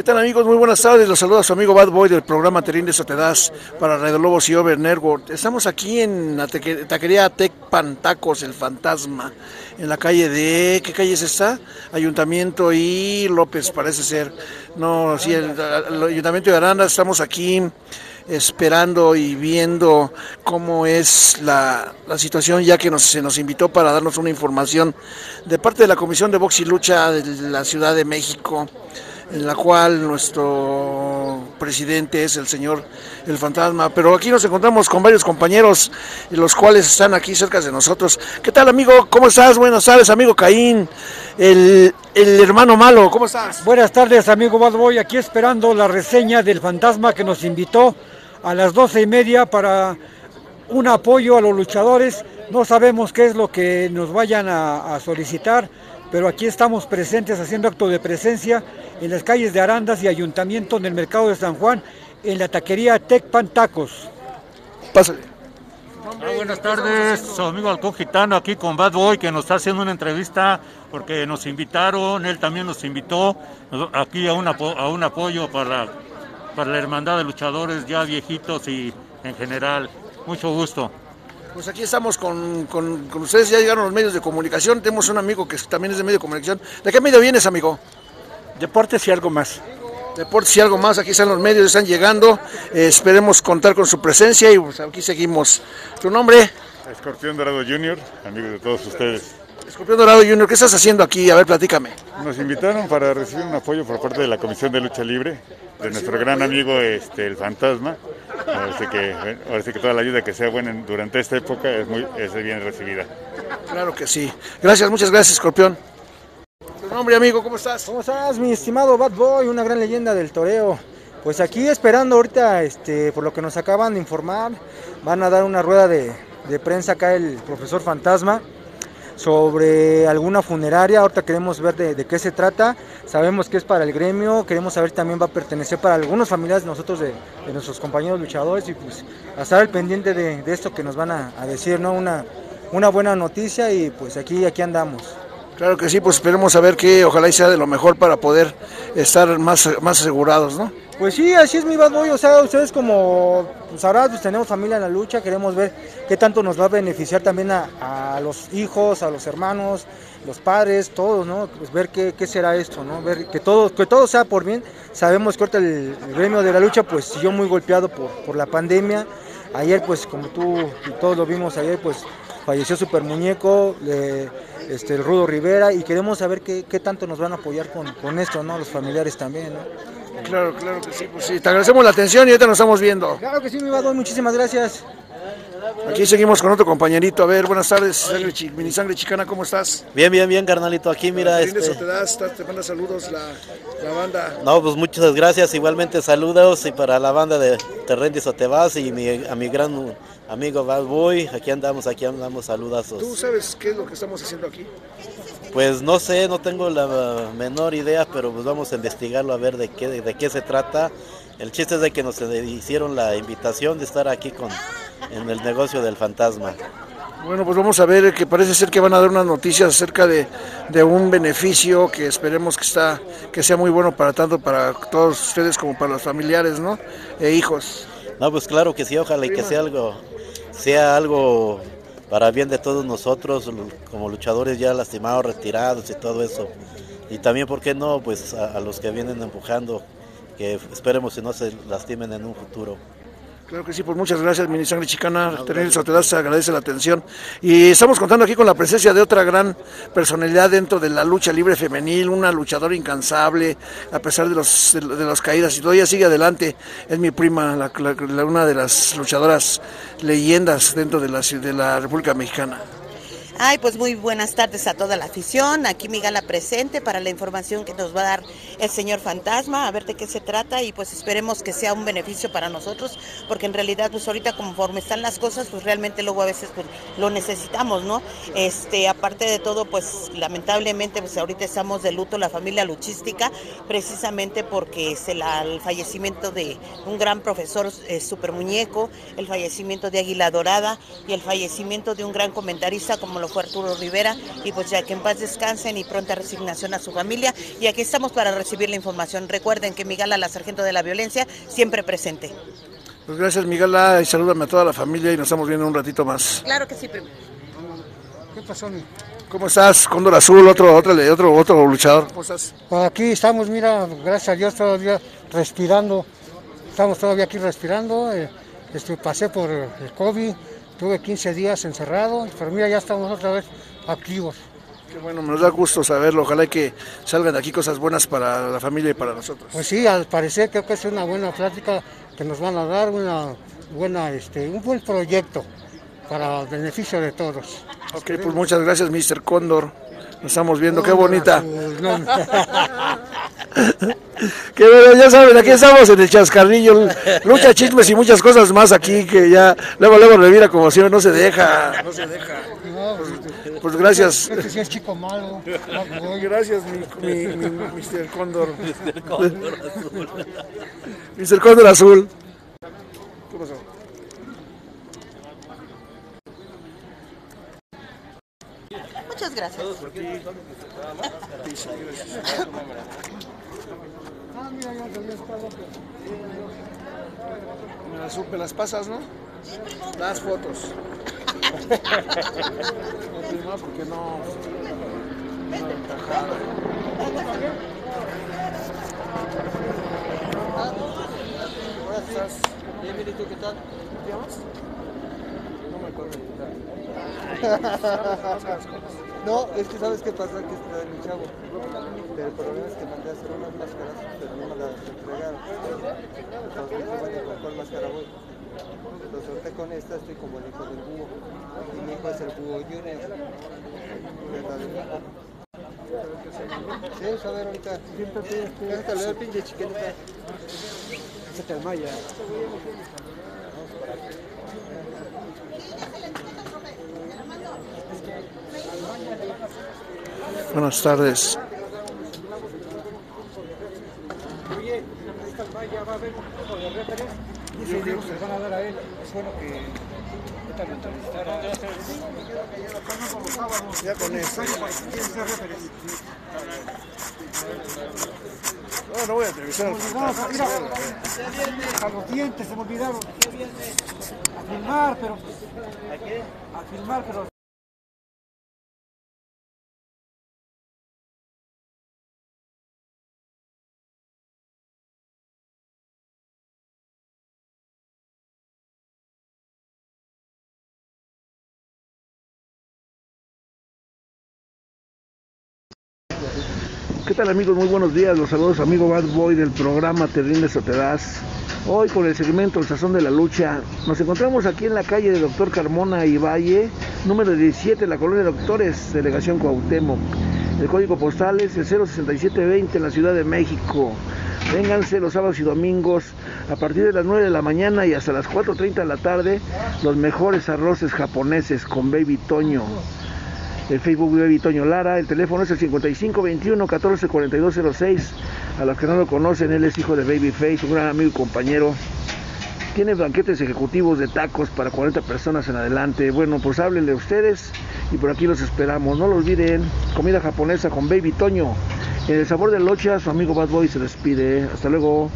¿Qué tal amigos? Muy buenas tardes. Los saluda su amigo Bad Boy del programa Terín de Sotedas para Radio Lobos y Over Network. Estamos aquí en la taquería Tec Pantacos, el fantasma, en la calle de... ¿Qué calle es esta? Ayuntamiento y López, parece ser. No, sí, el, Ayuntamiento de Aranda. Estamos aquí esperando y viendo cómo es la, la situación, ya que nos, se nos invitó para darnos una información de parte de la Comisión de Box y Lucha de la Ciudad de México en la cual nuestro presidente es el señor El Fantasma. Pero aquí nos encontramos con varios compañeros, los cuales están aquí cerca de nosotros. ¿Qué tal, amigo? ¿Cómo estás? Buenas tardes, amigo Caín, el, el hermano malo. ¿Cómo estás? Buenas tardes, amigo Bad Boy. Aquí esperando la reseña del Fantasma que nos invitó a las doce y media para un apoyo a los luchadores. No sabemos qué es lo que nos vayan a, a solicitar pero aquí estamos presentes haciendo acto de presencia en las calles de Arandas y Ayuntamiento en el Mercado de San Juan, en la taquería Tecpan Tacos. Pásale. Ah, buenas tardes, su amigo Alcón Gitano aquí con Bad Boy que nos está haciendo una entrevista porque nos invitaron, él también nos invitó aquí a un, a un apoyo para, para la hermandad de luchadores ya viejitos y en general. Mucho gusto. Pues aquí estamos con, con, con, ustedes, ya llegaron los medios de comunicación, tenemos un amigo que también es de medio de comunicación. ¿De qué medio vienes, amigo? Deportes y algo más. Deportes y algo más, aquí están los medios, están llegando, eh, esperemos contar con su presencia y pues, aquí seguimos. ¿Tu nombre? Escorpión Dorado Junior, amigo de todos ustedes. Escorpión Dorado Junior, ¿qué estás haciendo aquí? A ver, platícame. Nos invitaron para recibir un apoyo por parte de la Comisión de Lucha Libre, de nuestro gran amigo este, el Fantasma. Ahora que, ahora sí que toda la ayuda que sea buena durante esta época es, muy, es bien recibida. Claro que sí. Gracias, muchas gracias, Escorpión. Tu nombre, amigo, ¿cómo estás? ¿Cómo estás, mi estimado Bad Boy, una gran leyenda del toreo? Pues aquí esperando ahorita, este, por lo que nos acaban de informar, van a dar una rueda de, de prensa acá el profesor Fantasma sobre alguna funeraria, ahorita queremos ver de, de, qué se trata, sabemos que es para el gremio, queremos saber también va a pertenecer para algunos familiares nosotros, de, de nuestros compañeros luchadores y pues a estar al pendiente de, de esto que nos van a, a, decir, ¿no? Una, una buena noticia y pues aquí, aquí andamos. Claro que sí, pues esperemos a ver que ojalá y sea de lo mejor para poder estar más, más asegurados, ¿no? Pues sí, así es mi bad boy, o sea, ustedes como sabrás, pues tenemos familia en la lucha, queremos ver qué tanto nos va a beneficiar también a, los hijos, a los hermanos, los padres, todos, ¿no? Pues ver qué, será esto, ¿no? Ver que todo, que todo sea por bien. Sabemos que ahorita el, el gremio de la lucha pues siguió muy golpeado por, por la pandemia. Ayer pues como tú y todos lo vimos ayer pues falleció Super Muñeco, este, el Rudo Rivera y queremos saber qué, qué tanto nos van a apoyar con, con esto, ¿no? Los familiares también, ¿no? Claro, claro que sí, pues sí. Te agradecemos la atención y ahorita nos estamos viendo. Claro que sí, mi Badón, muchísimas gracias. Aquí seguimos con otro compañerito. A ver, buenas tardes, sangre, mini sangre chicana, ¿cómo estás? Bien, bien, bien, carnalito. Aquí, mira. Este... Eso te das, te manda saludos la, la, banda. No, pues muchas gracias. Igualmente saludos y para la banda de Terrendis o te vas y mi, a mi gran amigo Bad Boy. Aquí andamos, aquí andamos, saludazos. ¿Tú sabes qué es lo que estamos haciendo aquí? Pues no sé, no tengo la menor idea, pero pues vamos a investigarlo a ver de qué, de, qué se trata. El chiste es de que nos hicieron la invitación de estar aquí con, en el negocio del fantasma. Bueno, pues vamos a ver que parece ser que van a dar unas noticias acerca de, de, un beneficio que esperemos que está que sea muy bueno para tanto para todos ustedes como para los familiares, ¿no? E hijos. No, pues claro que sí, ojalá y que sea algo sea algo para bien de todos nosotros como luchadores ya lastimados, retirados y todo eso. Y también, ¿por qué no? Pues a, a los que vienen empujando, que esperemos que no se lastimen en un futuro. Claro que sí, pues muchas gracias, Mini Sangre Chicana. Tener se agradece la atención. Y estamos contando aquí con la presencia de otra gran personalidad dentro de la lucha libre femenil, una luchadora incansable, a pesar de los de, las caídas y todavía sigue adelante. Es mi prima, la, la, una de las luchadoras leyendas dentro de la, de la República Mexicana. Ay, pues muy buenas tardes a toda la afición. Aquí mi gala presente para la información que nos va a dar el señor Fantasma, a ver de qué se trata y pues esperemos que sea un beneficio para nosotros, porque en realidad pues ahorita conforme están las cosas, pues realmente luego a veces pues lo necesitamos, ¿no? Este, aparte de todo, pues lamentablemente pues ahorita estamos de luto la familia luchística, precisamente porque es el, fallecimiento de un gran profesor eh, muñeco, el fallecimiento de Águila Dorada y el fallecimiento de un gran comentarista como lo fue Arturo Rivera y pues ya que en paz descansen y pronta resignación a su familia y aquí estamos para recibir la información. Recuerden que Miguel, la sargento de la violencia, siempre presente. Pues gracias Miguel y salúdame a toda la familia y nos estamos viendo un ratito más. Claro que sí, primo. ¿Qué pasó, mi? ¿Cómo estás? Cóndor Azul, otro, otro, otro, otro luchador. ¿Cómo estás? Pues aquí estamos, mira, gracias a Dios todavía respirando. Estamos todavía aquí respirando. eh, este, pasé por el COVID, tuve 15 días encerrado, pero mira, ya estamos otra vez activos. Qué bueno, nos da gusto saberlo. Ojalá que salgan de aquí cosas buenas para la familia y para nosotros. Pues sí, al parecer creo que es una buena plática que nos van a dar, una buena, este, un buen proyecto para el beneficio de todos. Ok, pues muchas gracias, Mr. Cóndor. Nos estamos viendo, qué bonita. Que bueno, ya saben, aquí estamos en el chascarrillo, lucha, chismes y muchas cosas más aquí que ya luego luego revira como siempre, no se deja, no se deja. Pues gracias. este sí es chico malo. Gracias, mi, mi, mi- Mr. Cóndor. Mr. Cóndor Azul. ¿Qué pasó? Muchas gracias. Me las, me las pasas, ¿no? Las fotos. No, no, porque no. no encajaba. ¿Cómo estás? Bien, bien, ¿y tú qué tal? ¿Te llamas? No me acuerdo. No, es que sabes qué pasa, que está mi chavo. Pero el problema es que mandé a hacer unas máscaras, pero no me las entregaron. Entonces bueno, ¿con cuál máscara voy? Lo solté con esta, estoy como el hijo del búho. Y mi hijo es el búho junior. es de hijo. Sí, a ver ahorita. Déjate leer, pinche chiquenita. Se te desmaya. Buenas tardes. Oye, esta valla va a haber un poco de referencia. Y ese libro se lo van a dar a él. Es bueno que ahorita lo entrevistara. Ya con eso. No, no voy a entrevistar. A los dientes se me olvidaron. A filmar, pero. ¿A filmar, pero. ¿Qué tal amigos? Muy buenos días. Los saludos amigo Bad Boy del programa Te rindes o te das. Hoy con el segmento El Sazón de la Lucha. Nos encontramos aquí en la calle de Doctor Carmona y Valle, número 17, la colonia de Doctores, delegación Cuauhtémoc. El código postal es el 06720 en la Ciudad de México. Vénganse los sábados y domingos a partir de las 9 de la mañana y hasta las 4.30 de la tarde los mejores arroces japoneses con Baby Toño. El Facebook de Baby Toño Lara, el teléfono es el 5521 144206. A los que no lo conocen, él es hijo de Babyface, un gran amigo y compañero. Tiene banquetes ejecutivos de tacos para 40 personas en adelante. Bueno, pues háblenle ustedes y por aquí los esperamos. No lo olviden, comida japonesa con Baby Toño. En el sabor de locha, su amigo Bad Boy se despide. Hasta luego.